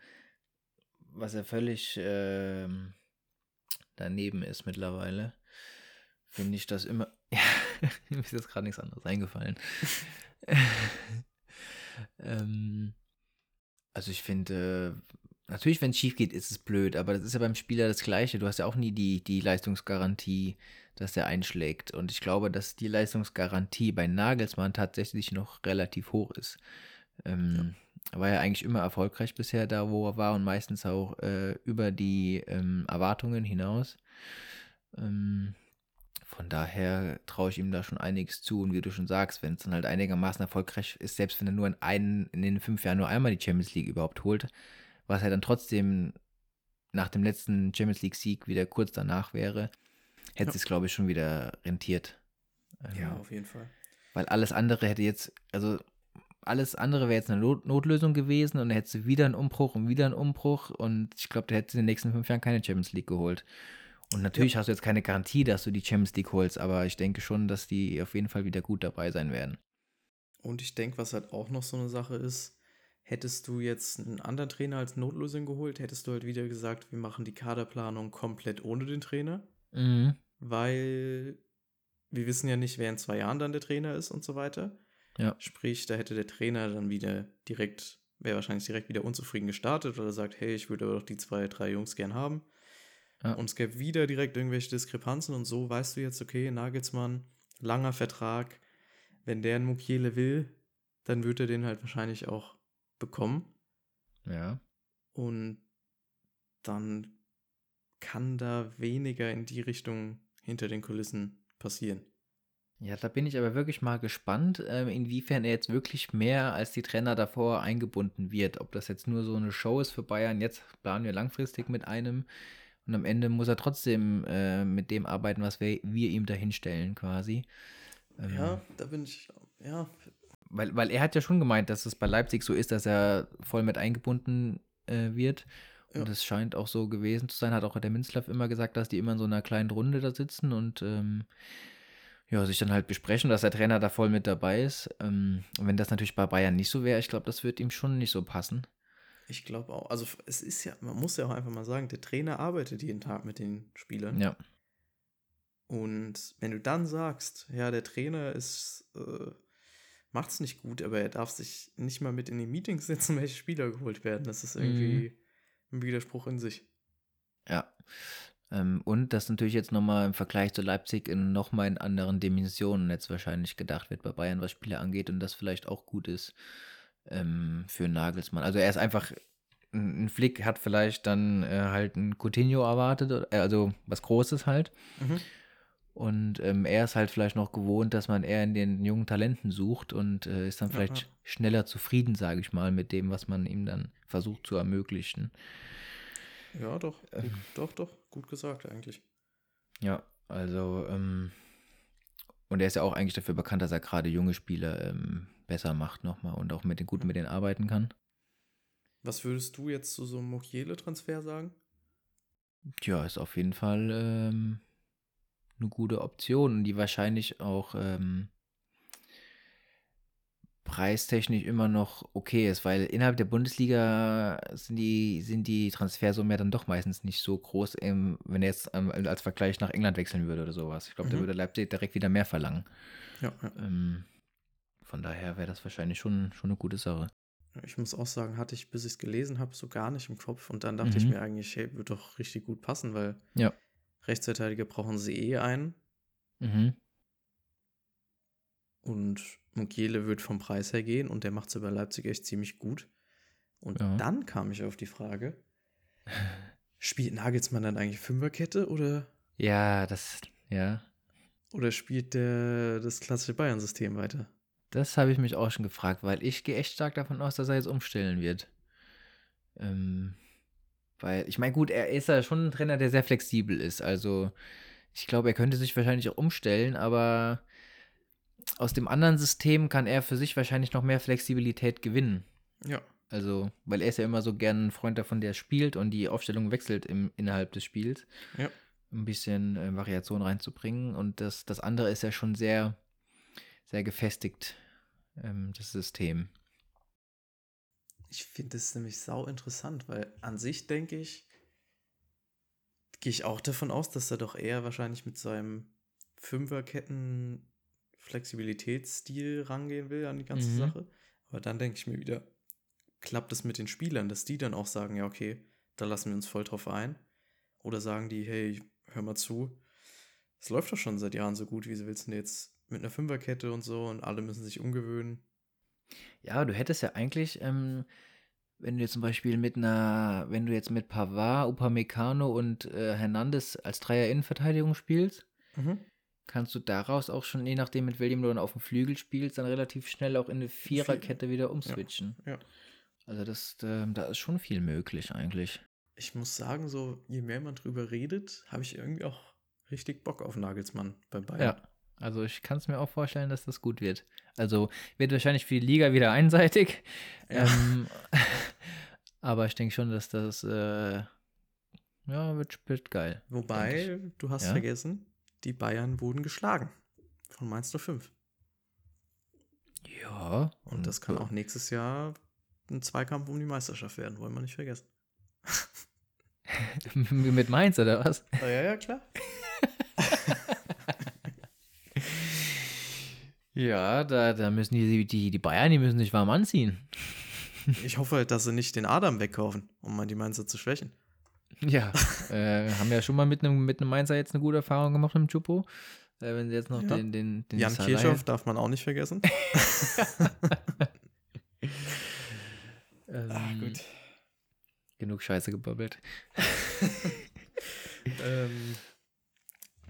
was ja völlig ähm, daneben ist mittlerweile, finde ich das immer. Ja, mir ist jetzt gerade nichts anderes eingefallen. ähm, also ich finde, natürlich, wenn es schief geht, ist es blöd, aber das ist ja beim Spieler das Gleiche. Du hast ja auch nie die, die Leistungsgarantie dass er einschlägt. Und ich glaube, dass die Leistungsgarantie bei Nagelsmann tatsächlich noch relativ hoch ist. Ähm, ja. War ja eigentlich immer erfolgreich bisher da, wo er war und meistens auch äh, über die ähm, Erwartungen hinaus. Ähm, von daher traue ich ihm da schon einiges zu. Und wie du schon sagst, wenn es dann halt einigermaßen erfolgreich ist, selbst wenn er nur in, einen, in den fünf Jahren nur einmal die Champions League überhaupt holt, was er dann trotzdem nach dem letzten Champions League-Sieg wieder kurz danach wäre, hätte ja. es, glaube ich, schon wieder rentiert. Ja, ähm, auf jeden Fall. Weil alles andere hätte jetzt, also alles andere wäre jetzt eine Not Notlösung gewesen und er hätte wieder einen Umbruch und wieder einen Umbruch und ich glaube, der hätte in den nächsten fünf Jahren keine Champions League geholt. Und natürlich ja. hast du jetzt keine Garantie, dass du die Champions League holst, aber ich denke schon, dass die auf jeden Fall wieder gut dabei sein werden. Und ich denke, was halt auch noch so eine Sache ist, hättest du jetzt einen anderen Trainer als Notlösung geholt, hättest du halt wieder gesagt, wir machen die Kaderplanung komplett ohne den Trainer. Mhm. Weil wir wissen ja nicht, wer in zwei Jahren dann der Trainer ist und so weiter. Ja. Sprich, da hätte der Trainer dann wieder direkt, wäre wahrscheinlich direkt wieder unzufrieden gestartet oder sagt, hey, ich würde aber doch die zwei, drei Jungs gern haben. Ja. Und es gäbe wieder direkt irgendwelche Diskrepanzen und so weißt du jetzt, okay, Nagelsmann, langer Vertrag, wenn der einen Mukiele will, dann wird er den halt wahrscheinlich auch bekommen. Ja. Und dann kann da weniger in die Richtung hinter den Kulissen passieren. Ja, da bin ich aber wirklich mal gespannt, ähm, inwiefern er jetzt wirklich mehr als die Trainer davor eingebunden wird. Ob das jetzt nur so eine Show ist für Bayern, jetzt planen wir langfristig mit einem und am Ende muss er trotzdem äh, mit dem arbeiten, was wir, wir ihm dahinstellen, quasi. Ähm, ja, da bin ich, ja. Weil, weil er hat ja schon gemeint, dass es bei Leipzig so ist, dass er voll mit eingebunden äh, wird. Und es ja. scheint auch so gewesen zu sein. Hat auch der Minzlaff immer gesagt, dass die immer in so einer kleinen Runde da sitzen und ähm, ja, sich dann halt besprechen, dass der Trainer da voll mit dabei ist. Ähm, und wenn das natürlich bei Bayern nicht so wäre, ich glaube, das wird ihm schon nicht so passen. Ich glaube auch. Also es ist ja, man muss ja auch einfach mal sagen, der Trainer arbeitet jeden Tag mit den Spielern. Ja. Und wenn du dann sagst, ja, der Trainer ist, äh, macht's nicht gut, aber er darf sich nicht mal mit in die Meetings setzen, welche Spieler geholt werden, das ist irgendwie mhm. ein Widerspruch in sich. Ja. Ähm, und das natürlich jetzt nochmal im Vergleich zu Leipzig in nochmal in anderen Dimensionen jetzt wahrscheinlich gedacht wird bei Bayern, was Spieler angeht und das vielleicht auch gut ist ähm, für Nagelsmann. Also er ist einfach, ein Flick hat vielleicht dann äh, halt ein Coutinho erwartet, äh, also was Großes halt. Mhm. Und ähm, er ist halt vielleicht noch gewohnt, dass man eher in den jungen Talenten sucht und äh, ist dann vielleicht Aha. schneller zufrieden, sage ich mal, mit dem, was man ihm dann versucht zu ermöglichen. Ja, doch, ähm, doch, doch, gut gesagt eigentlich. Ja, also, ähm, und er ist ja auch eigentlich dafür bekannt, dass er gerade junge Spieler ähm, besser macht nochmal und auch mit den gut mit denen arbeiten kann. Was würdest du jetzt zu so einem Mokiele-Transfer sagen? Tja, ist auf jeden Fall ähm, eine gute Option, die wahrscheinlich auch ähm, preistechnisch immer noch okay ist, weil innerhalb der Bundesliga sind die, sind die Transfersummen ja dann doch meistens nicht so groß, ähm, wenn er jetzt ähm, als Vergleich nach England wechseln würde oder sowas. Ich glaube, mhm. da würde Leipzig direkt wieder mehr verlangen. Ja. ja. Ähm, von daher wäre das wahrscheinlich schon, schon eine gute Sache. Ich muss auch sagen, hatte ich, bis ich es gelesen habe, so gar nicht im Kopf. Und dann dachte mhm. ich mir eigentlich, hey, wird doch richtig gut passen, weil ja. Rechtsverteidiger brauchen sie eh einen. Mhm. Und Mukiele wird vom Preis her gehen und der macht es über Leipzig echt ziemlich gut. Und ja. dann kam ich auf die Frage, spielt Nagelsmann dann eigentlich Fünferkette oder? Ja, das, ja. Oder spielt der das klassische Bayern-System weiter? Das habe ich mich auch schon gefragt, weil ich gehe echt stark davon aus, dass er jetzt umstellen wird. Ähm, weil, ich meine, gut, er ist ja schon ein Trainer, der sehr flexibel ist. Also, ich glaube, er könnte sich wahrscheinlich auch umstellen, aber aus dem anderen System kann er für sich wahrscheinlich noch mehr Flexibilität gewinnen. Ja. Also, weil er ist ja immer so gern ein Freund davon, der spielt und die Aufstellung wechselt im, innerhalb des Spiels. Ja. Ein bisschen äh, Variation reinzubringen. Und das, das andere ist ja schon sehr sehr gefestigt, ähm, das System. Ich finde es nämlich sau interessant, weil an sich denke ich, gehe ich auch davon aus, dass er doch eher wahrscheinlich mit seinem Fünferketten Flexibilitätsstil rangehen will an die ganze mhm. Sache. Aber dann denke ich mir wieder, klappt es mit den Spielern, dass die dann auch sagen, ja, okay, da lassen wir uns voll drauf ein. Oder sagen die, hey, hör mal zu, Es läuft doch schon seit Jahren so gut. Wie willst du denn jetzt mit einer Fünferkette und so und alle müssen sich umgewöhnen? Ja, du hättest ja eigentlich, ähm, wenn du jetzt zum Beispiel mit einer, wenn du jetzt mit Pavard, Upamecano und äh, Hernandez als Dreier-Innenverteidigung spielst, Mhm. Kannst du daraus auch schon, je nachdem, mit welchem du dann auf dem Flügel spielst, dann relativ schnell auch in eine Viererkette wieder umswitchen. ja. Also das, ähm, da ist schon viel möglich eigentlich. Ich muss sagen, so je mehr man drüber redet, habe ich irgendwie auch richtig Bock auf Nagelsmann bei Bayern. Ja. Also ich kann es mir auch vorstellen, dass das gut wird. Also wird wahrscheinlich für die Liga wieder einseitig. Ja. Ähm, aber ich denke schon, dass das äh, ja wird, wird geil. Wobei, du hast Ja? vergessen, die Bayern wurden geschlagen von Mainz 05. Ja. Und das kann auch nächstes Jahr ein Zweikampf um die Meisterschaft werden, wollen wir nicht vergessen. mit Mainz oder was? Ah, ja, ja, klar. Ja, da, da müssen die, die, die Bayern, die müssen sich warm anziehen. Ich hoffe halt, dass sie nicht den Adam wegkaufen, um mal die Mainzer zu schwächen. Ja, äh, haben ja schon mal mit einem mit einem Mainzer jetzt eine gute Erfahrung gemacht mit dem Chupo. Äh, wenn sie jetzt noch Ja. den, den, den Jan Kirchhoff darf man auch nicht vergessen. ähm, Genug Scheiße gebabbelt. ähm,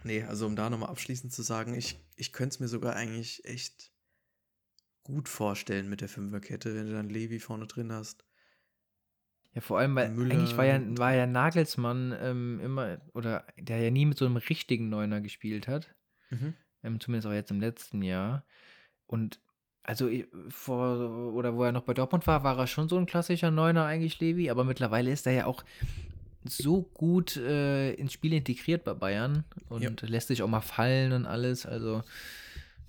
nee, also um da nochmal abschließend zu sagen, ich, ich könnte es mir sogar eigentlich echt gut vorstellen mit der Fünferkette, wenn du dann Levi vorne drin hast. Ja, vor allem, weil Müller eigentlich war ja, war ja Nagelsmann ähm, immer, oder der ja nie mit so einem richtigen Neuner gespielt hat. Ähm, zumindest auch jetzt im letzten Jahr. Und also vor, oder wo er noch bei Dortmund war, war er schon so ein klassischer Neuner eigentlich, Levi, aber mittlerweile ist er ja auch so gut äh, ins Spiel integriert bei Bayern und Ja. lässt sich auch mal fallen und alles. Also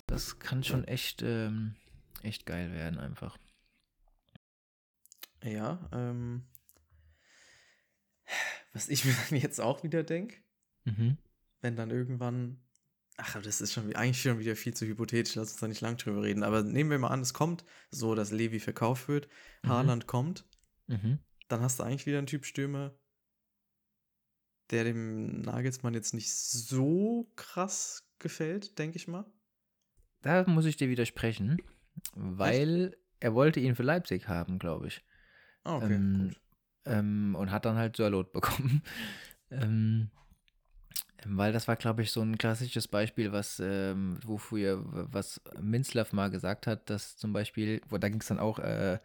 das kann schon echt, ähm, echt geil werden einfach. Ja, ähm, was ich mir dann jetzt auch wieder denke, Mhm. wenn dann irgendwann, ach, aber das ist schon wie- eigentlich schon wieder viel zu hypothetisch, lass uns da nicht lang drüber reden, aber nehmen wir mal an, es kommt so, dass Levi verkauft wird, Mhm. Haaland kommt, Mhm. dann hast du eigentlich wieder einen Typ Stürmer, der dem Nagelsmann jetzt nicht so krass gefällt, denke ich mal. Da muss ich dir widersprechen, weil er wollte ihn für Leipzig haben, glaube ich. Ah, okay, Ähm, gut. Ähm, und hat dann halt Sörlot bekommen. ähm, weil das war, glaube ich, so ein klassisches Beispiel, was, ähm, wofür, was Minzlaff mal gesagt hat, dass zum Beispiel, wo da ging es dann auch äh,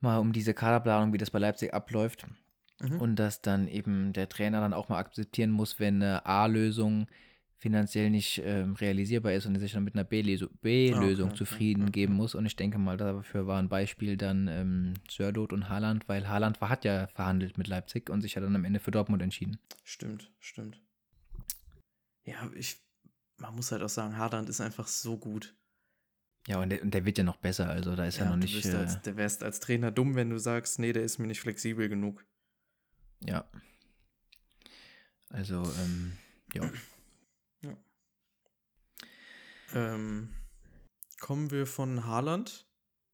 mal um diese Kaderplanung, wie das bei Leipzig abläuft. Mhm. Und dass dann eben der Trainer dann auch mal akzeptieren muss, wenn eine A-Lösung finanziell nicht ähm, realisierbar ist und er sich dann mit einer B-Lösung okay, zufrieden geben muss. Und ich denke mal, dafür war ein Beispiel dann ähm, Sördot und Haaland, weil Haaland hat ja verhandelt mit Leipzig und sich hat dann am Ende für Dortmund entschieden. Stimmt, stimmt. Ja, ich, man muss halt auch sagen, Haaland ist einfach so gut. Ja, und der, und der wird ja noch besser, also da ist ja, noch du nicht. Äh, als, der wärst als Trainer dumm, wenn du sagst, nee, der ist mir nicht flexibel genug. ja. Also, ähm, ja. Ähm, kommen wir von Haaland.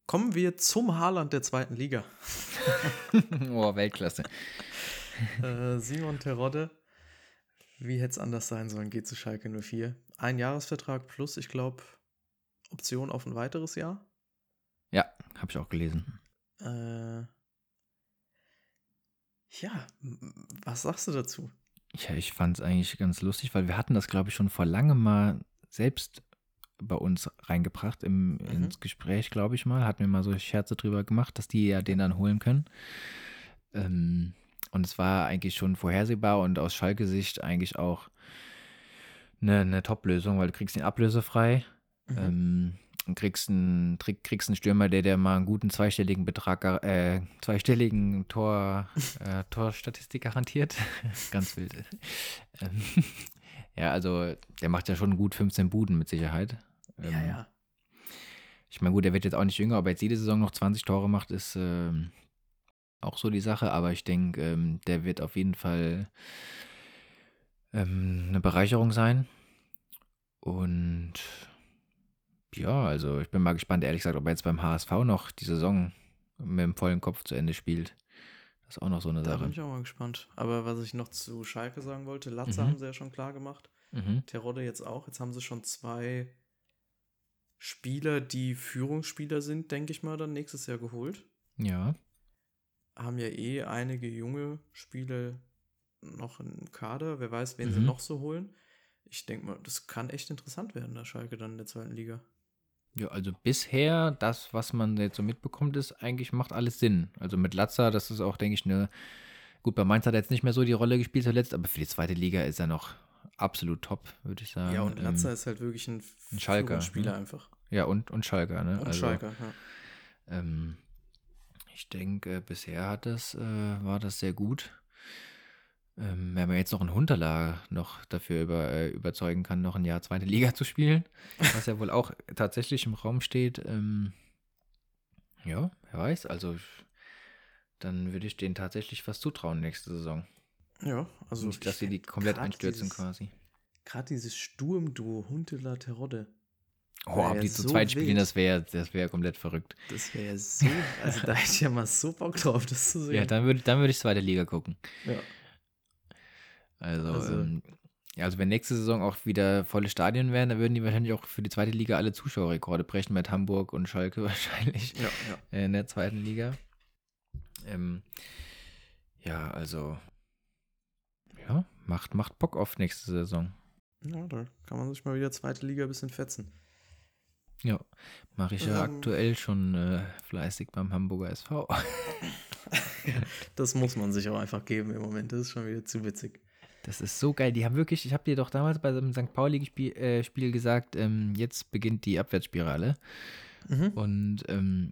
Kommen wir zum Haaland der zweiten Liga. oh, Weltklasse. äh, Simon Terodde, wie hätte es anders sein sollen, geht zu Schalke 04. Ein Jahresvertrag plus, ich glaube, Option auf ein weiteres Jahr. Ja, habe ich auch gelesen. Äh, ja, was sagst du dazu? Ja, ich fand es eigentlich ganz lustig, weil wir hatten das, glaube ich, schon vor langem mal selbst bei uns reingebracht im, Mhm. ins Gespräch, glaube ich mal. Hatten wir mal so Scherze drüber gemacht, dass die ja den dann holen können. Ähm, und es war eigentlich schon vorhersehbar und aus Schalke-Sicht eigentlich auch eine, eine Top-Lösung, weil du kriegst ihn ablösefrei. Mhm. Ähm, und kriegst einen, krieg- kriegst einen Stürmer, der dir mal einen guten zweistelligen Betrag, äh, zweistelligen Tor, äh, Torstatistik garantiert. Ganz wild. Ähm, ja, also der macht ja schon gut 15 Buden mit Sicherheit. Ja, Ähm, ja. Ich meine, gut, der wird jetzt auch nicht jünger, ob er jetzt jede Saison noch 20 Tore macht, ist ähm, auch so die Sache, aber ich denke, ähm, der wird auf jeden Fall ähm, eine Bereicherung sein. Und ja, also ich bin mal gespannt, ehrlich gesagt, ob er jetzt beim HSV noch die Saison mit dem vollen Kopf zu Ende spielt. Das ist auch noch so eine Da Sache. bin ich auch mal gespannt. Aber was ich noch zu Schalke sagen wollte, Latze Mhm. haben sie ja schon klar gemacht. Mhm. Terodde jetzt auch. Jetzt haben sie schon zwei Spieler, die Führungsspieler sind, denke ich mal, dann nächstes Jahr geholt. Ja. Haben ja eh einige junge Spieler noch im Kader. Wer weiß, wen sie Mhm. noch so holen. Ich denke mal, das kann echt interessant werden, der Schalke dann in der zweiten Liga. Ja, also bisher, das, was man jetzt so mitbekommt, ist, eigentlich macht alles Sinn. Also mit Latza, das ist auch, denke ich, eine. Gut, bei Mainz hat er jetzt nicht mehr so die Rolle gespielt zuletzt, aber für die zweite Liga ist er noch absolut top, würde ich sagen. Ja, und Ähm, Latza ist halt wirklich ein, ein Schalker, Spieler ne? einfach. Ja, und, und Schalker, ne? Und Schalker, ja. Ähm, ich denke, bisher hat das, äh, war das sehr gut. Ähm, wenn man jetzt noch einen Hunterla noch dafür über, äh, überzeugen kann, noch ein Jahr zweite Liga zu spielen, was ja wohl auch tatsächlich im Raum steht, ähm, ja, wer weiß, also dann würde ich denen tatsächlich was zutrauen nächste Saison. Ja, also. Nicht, dass sie die komplett einstürzen dieses- quasi. Gerade dieses Sturmduo Huntela Terodde, Oh, ja die zu so zweit spielen, wild. das wäre das wär komplett verrückt. das wäre ja so. Also da hätte ich ja mal so Bock drauf, das zu sehen. Ja, dann würde dann würd ich zweite Liga gucken. Ja. Also, Also- ähm, also wenn nächste Saison auch wieder volle Stadien wären, dann würden die wahrscheinlich auch für die zweite Liga alle Zuschauerrekorde brechen mit Hamburg und Schalke wahrscheinlich Ja, ja. in der zweiten Liga. Ähm, ja, also ja, macht, macht Bock auf nächste Saison. Ja, da kann man sich mal wieder zweite Liga ein bisschen fetzen. Ja, mache ich ja Ähm. aktuell schon äh, fleißig beim Hamburger SV. Das muss man sich auch einfach geben im Moment. Das ist schon wieder zu witzig. Das ist so geil. Die haben wirklich, ich habe dir doch damals bei dem St. Pauli-Spiel äh, Spiel gesagt, ähm, jetzt beginnt die Abwärtsspirale. Mhm. Und ähm,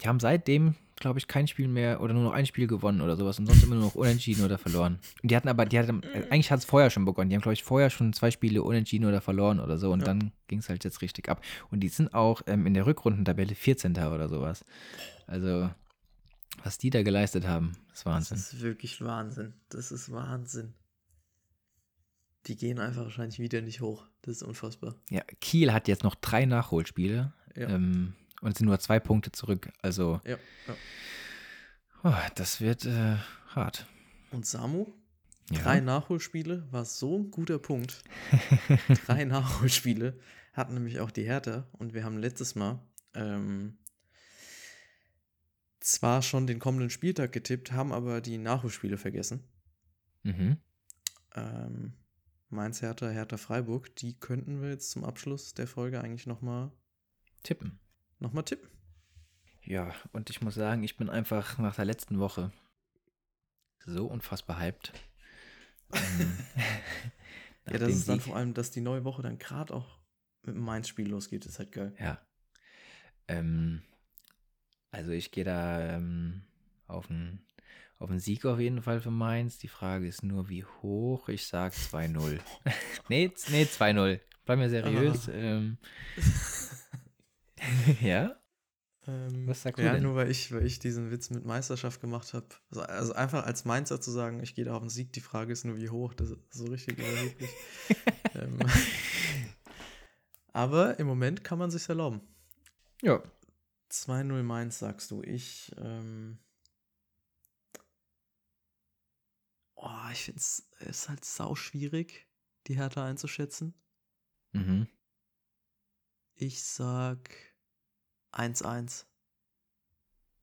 die haben seitdem, glaube ich, kein Spiel mehr oder nur noch ein Spiel gewonnen oder sowas und sonst immer nur noch unentschieden oder verloren. Und die hatten aber, die hatten, äh, eigentlich hat es vorher schon begonnen. Die haben, glaube ich, vorher schon zwei Spiele unentschieden oder verloren oder so und Ja. dann ging es halt jetzt richtig ab. Und die sind auch ähm, in der Rückrundentabelle 14. oder sowas. Also, was die da geleistet haben, ist Das Wahnsinn. ist wirklich Wahnsinn. Das ist Wahnsinn. Die gehen einfach wahrscheinlich wieder nicht hoch. Das ist unfassbar. Ja, Kiel hat jetzt noch drei Nachholspiele Ja. ähm, und sind nur zwei Punkte zurück. Also, Ja, ja. oh, das wird äh, hart. Und Samu, Ja. drei Nachholspiele war so ein guter Punkt. drei Nachholspiele hatten nämlich auch die Hertha und wir haben letztes Mal ähm, zwar schon den kommenden Spieltag getippt, haben aber die Nachholspiele vergessen. Mhm. Ähm, Mainz, Hertha, Hertha, Freiburg, die könnten wir jetzt zum Abschluss der Folge eigentlich nochmal Tippen. Noch mal tippen. Ja, und ich muss sagen, ich bin einfach nach der letzten Woche so unfassbar hyped. Ähm, Ja, das ist dann vor allem, dass die neue Woche dann gerade auch mit dem Mainz-Spiel losgeht, ist halt geil. Ja. Ähm, also ich gehe da ähm, auf einen auf einen Sieg auf jeden Fall für Mainz. Die Frage ist nur, wie hoch. Ich sag 2-0. nee, nee, 2-0. Bleib mir seriös. Ähm, ja? Ähm, Was sagst du ja, denn? nur weil ich, weil ich diesen Witz mit Meisterschaft gemacht habe. Also, also einfach als Mainzer zu sagen, ich gehe da auf den Sieg, die Frage ist nur, wie hoch. Das ist so richtig überheblich. ähm, aber im Moment kann man sich erlauben. Ja. 2-0 Mainz, sagst du. Ich, ähm, oh, ich finde es ist halt sau schwierig, die Härte einzuschätzen. Mhm. Ich sag 1-1.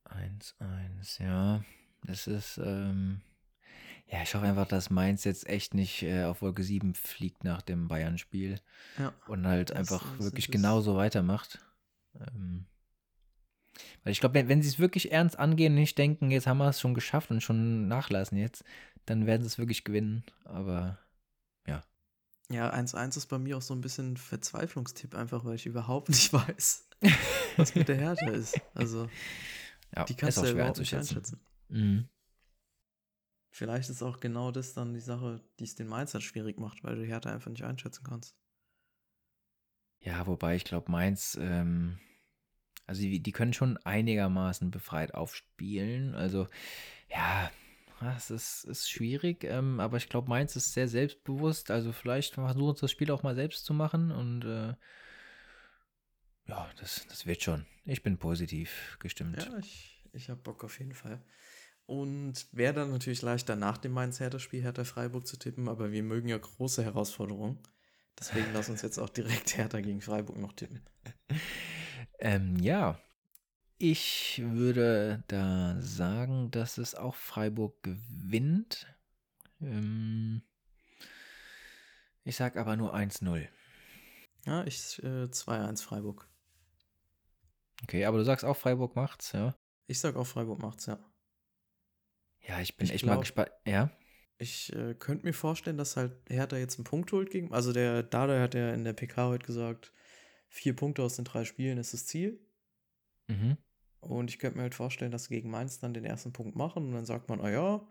1-1, ja. Das ist, ähm, ja, ich hoffe einfach, dass Mainz jetzt echt nicht äh, auf Wolke 7 fliegt nach dem Bayern-Spiel Ja. und halt Das einfach ist- wirklich das- genauso weitermacht. Ähm, weil ich glaube, wenn, wenn sie es wirklich ernst angehen und nicht denken, jetzt haben wir es schon geschafft und schon nachlassen jetzt, dann werden sie es wirklich gewinnen. Aber Ja, 1-1 ist bei mir auch so ein bisschen ein Verzweiflungstipp, einfach weil ich überhaupt nicht weiß, was mit der Härte ist. Also, ja, die kannst du ja überhaupt nicht einschätzen. Mhm. Vielleicht ist auch genau das dann die Sache, die es den Mainzern schwierig macht, weil du die Härte einfach nicht einschätzen kannst. Ja, wobei ich glaube, Mainz, ähm, also die, die können schon einigermaßen befreit aufspielen. Also, ja, es ist, ist schwierig, ähm, aber ich glaube, Mainz ist sehr selbstbewusst. Also, vielleicht versuchen sie das Spiel auch mal selbst zu machen und äh, ja, das, das wird schon. Ich bin positiv gestimmt. Ja, ich, ich habe Bock auf jeden Fall. Und wäre dann natürlich leichter nach dem Mainz-Hertha-Spiel Hertha Freiburg zu tippen, aber wir mögen ja große Herausforderungen. Deswegen lass uns jetzt auch direkt Hertha gegen Freiburg noch tippen. Ähm, ja, ich würde da sagen, dass es auch Freiburg gewinnt. Ähm, ich sag aber nur 1-0. Ja, ich äh, 2-1 Freiburg. Okay, aber du sagst auch, Freiburg macht's, ja? Ich sag auch, Freiburg macht's, ja. Ja, ich bin Ich echt glaub- mal gespannt. Ja? Ich äh, könnte mir vorstellen, dass halt Hertha jetzt einen Punkt holt gegen. Also der Dada hat ja in der PK heute gesagt, vier Punkte aus den drei Spielen ist das Ziel. Mhm. Und ich könnte mir halt vorstellen, dass sie gegen Mainz dann den ersten Punkt machen und dann sagt man, ah ja,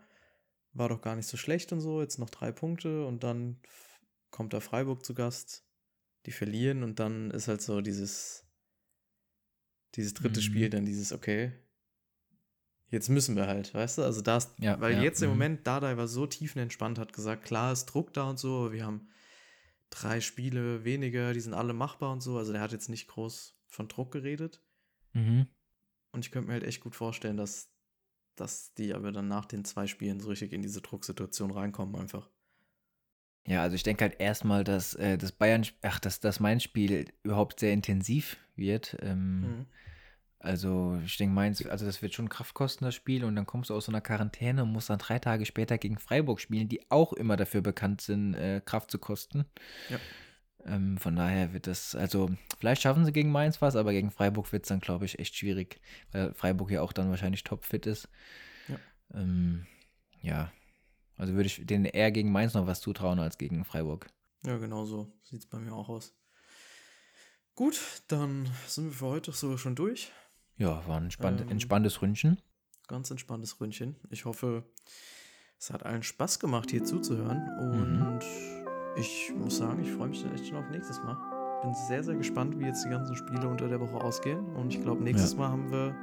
war doch gar nicht so schlecht und so, jetzt noch drei Punkte und dann kommt da Freiburg zu Gast, die verlieren und dann ist halt so dieses, dieses dritte Mhm. Spiel, dann dieses, okay, jetzt müssen wir halt, weißt du, also da ist, Ja, weil ja, jetzt im mhm. Moment Dardai war so tiefenentspannt, hat gesagt, klar ist Druck da und so, aber wir haben drei Spiele weniger, die sind alle machbar und so, also der hat jetzt nicht groß von Druck geredet. Mhm. Und ich könnte mir halt echt gut vorstellen, dass, dass die aber dann nach den zwei Spielen so richtig in diese Drucksituation reinkommen einfach. Ja, also ich denke halt erstmal, dass äh, das Bayern, ach, dass das Mainz-Spiel überhaupt sehr intensiv wird. Ähm, Mhm. Also ich denke, Mainz, also das wird schon Kraft kosten, das Spiel, und dann kommst du aus so einer Quarantäne und musst dann drei Tage später gegen Freiburg spielen, die auch immer dafür bekannt sind, äh, Kraft zu kosten. Ja. Ähm, von daher wird das, also vielleicht schaffen sie gegen Mainz was, aber gegen Freiburg wird es dann, glaube ich, echt schwierig, weil Freiburg ja auch dann wahrscheinlich topfit ist. Ja. Ähm, ja, also würde ich denen eher gegen Mainz noch was zutrauen als gegen Freiburg. Ja, genau so sieht es bei mir auch aus. Gut, dann sind wir für heute so schon durch. Ja, war ein spann Ähm, entspanntes Ründchen. Ganz entspanntes Ründchen. Ich hoffe, es hat allen Spaß gemacht, hier zuzuhören. Und ich muss sagen, ich freue mich dann echt schon auf nächstes Mal. Bin sehr, sehr gespannt, wie jetzt die ganzen Spiele unter der Woche ausgehen. Und ich glaube, nächstes Ja. Mal haben wir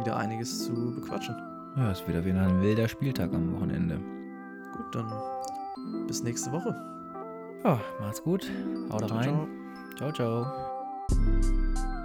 wieder einiges zu bequatschen. Ja, es wird wieder ein wilder Spieltag am Wochenende. Gut, dann bis nächste Woche. Ja, macht's gut. Haut rein. ciao. ciao. ciao.